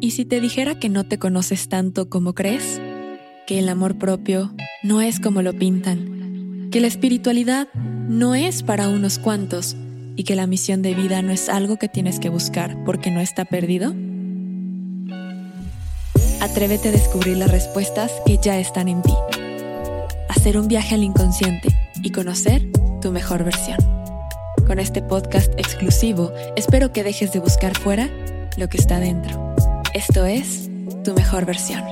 ¿Y si te dijera que no te conoces tanto como crees? Que el amor propio no es como lo pintan, que la espiritualidad no es para unos cuantos y que la misión de vida no es algo que tienes que buscar porque no está perdido? Atrévete a descubrir las respuestas que ya están en ti. Hacer un viaje al inconsciente y conocer tu mejor versión. Con este podcast exclusivo, espero que dejes de buscar fuera lo que está dentro. Esto es tu mejor versión.